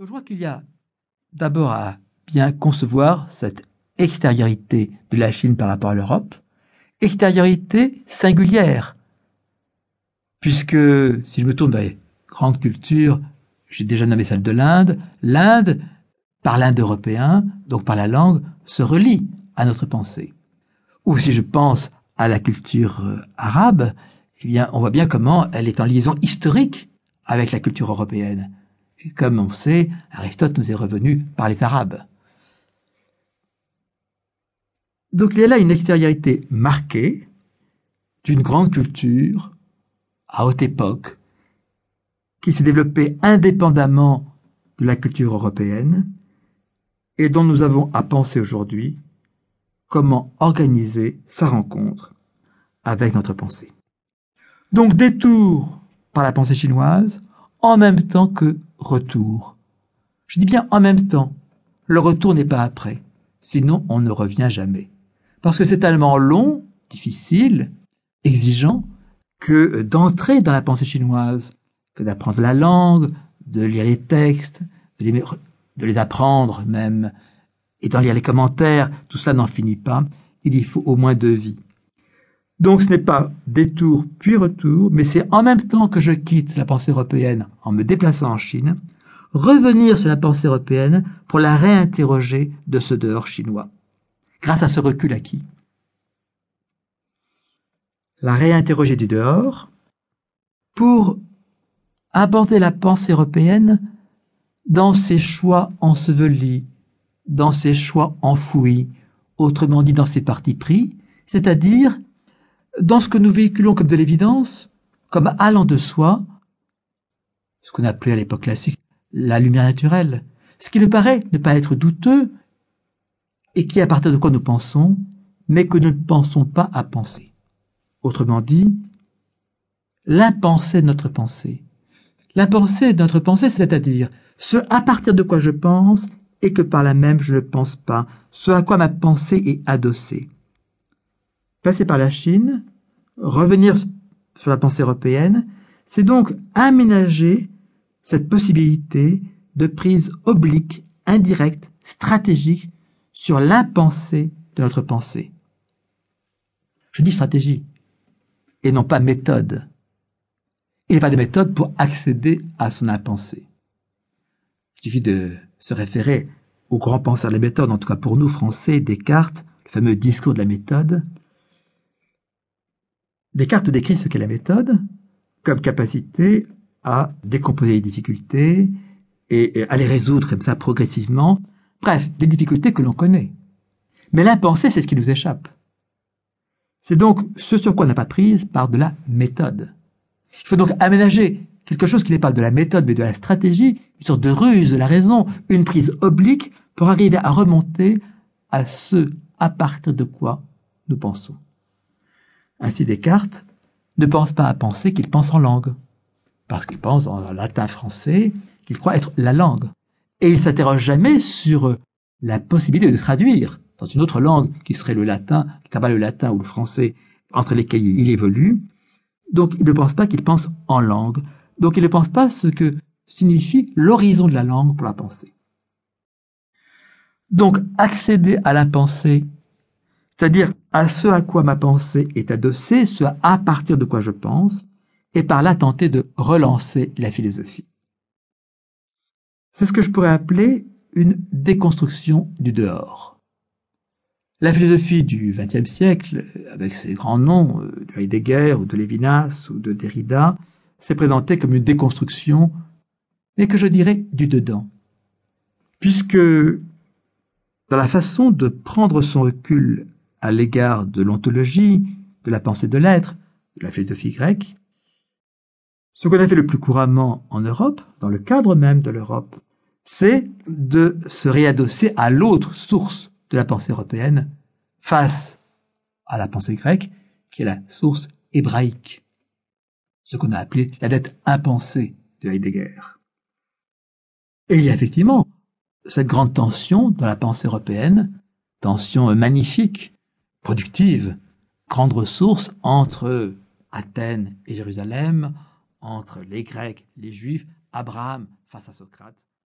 je crois qu'il y a d'abord à bien concevoir cette extériorité de la Chine par rapport à l'Europe, extériorité singulière, puisque si je me tourne vers les grandes cultures, j'ai déjà nommé celle de l'Inde, l'Inde, par l'Inde européen, donc par la langue, se relie à notre pensée. Ou si je pense à la culture euh, arabe, eh on voit bien comment elle est en liaison historique avec la culture européenne. Comme on sait, Aristote nous est revenu par les Arabes. Donc il y a là une extériorité marquée d'une grande culture à haute époque qui s'est développée indépendamment de la culture européenne et dont nous avons à penser aujourd'hui comment organiser sa rencontre avec notre pensée. Donc détour par la pensée chinoise en même temps que retour. Je dis bien en même temps. Le retour n'est pas après. Sinon, on ne revient jamais. Parce que c'est tellement long, difficile, exigeant, que d'entrer dans la pensée chinoise, que d'apprendre la langue, de lire les textes, de les, de les apprendre même, et d'en lire les commentaires, tout cela n'en finit pas. Il y faut au moins deux vies. Donc ce n'est pas détour puis retour, mais c'est en même temps que je quitte la pensée européenne en me déplaçant en Chine, revenir sur la pensée européenne pour la réinterroger de ce dehors chinois. Grâce à ce recul acquis. La réinterroger du dehors pour aborder la pensée européenne dans ses choix ensevelis, dans ses choix enfouis, autrement dit dans ses partis pris, c'est-à-dire dans ce que nous véhiculons comme de l'évidence, comme allant de soi, ce qu'on appelait à l'époque classique la lumière naturelle, ce qui nous paraît ne pas être douteux et qui à partir de quoi nous pensons, mais que nous ne pensons pas à penser. Autrement dit, l'impensé de notre pensée. L'impensé de notre pensée, c'est-à-dire ce à partir de quoi je pense et que par là même je ne pense pas, ce à quoi ma pensée est adossée passer par la Chine, revenir sur la pensée européenne, c'est donc aménager cette possibilité de prise oblique, indirecte, stratégique sur l'impensée de notre pensée. Je dis stratégie et non pas méthode. Il n'y a pas de méthode pour accéder à son impensée. Il suffit de se référer au grand penseur des méthodes, en tout cas pour nous Français, Descartes, le fameux discours de la méthode, Descartes décrit ce qu'est la méthode comme capacité à décomposer les difficultés et à les résoudre comme ça progressivement. Bref, des difficultés que l'on connaît. Mais l'impensé, c'est ce qui nous échappe. C'est donc ce sur quoi on n'a pas prise par de la méthode. Il faut donc aménager quelque chose qui n'est pas de la méthode mais de la stratégie, une sorte de ruse de la raison, une prise oblique pour arriver à remonter à ce à partir de quoi nous pensons. Ainsi Descartes ne pense pas à penser qu'il pense en langue, parce qu'il pense en latin français, qu'il croit être la langue. Et il s'interroge jamais sur la possibilité de traduire dans une autre langue qui serait le latin, qui pas le latin ou le français, entre lesquels il évolue. Donc il ne pense pas qu'il pense en langue. Donc il ne pense pas ce que signifie l'horizon de la langue pour la pensée. Donc accéder à la pensée c'est-à-dire à ce à quoi ma pensée est adossée, ce à partir de quoi je pense, et par là tenter de relancer la philosophie. C'est ce que je pourrais appeler une déconstruction du dehors. La philosophie du XXe siècle, avec ses grands noms, euh, de Heidegger ou de Lévinas ou de Derrida, s'est présentée comme une déconstruction, mais que je dirais du dedans. Puisque dans la façon de prendre son recul à l'égard de l'ontologie, de la pensée de l'être, de la philosophie grecque. Ce qu'on a fait le plus couramment en Europe, dans le cadre même de l'Europe, c'est de se réadosser à l'autre source de la pensée européenne face à la pensée grecque, qui est la source hébraïque, ce qu'on a appelé la dette impensée de Heidegger. Et il y a effectivement cette grande tension dans la pensée européenne, tension magnifique productive, grande ressource entre Athènes et Jérusalem, entre les Grecs, les Juifs, Abraham face à Socrate.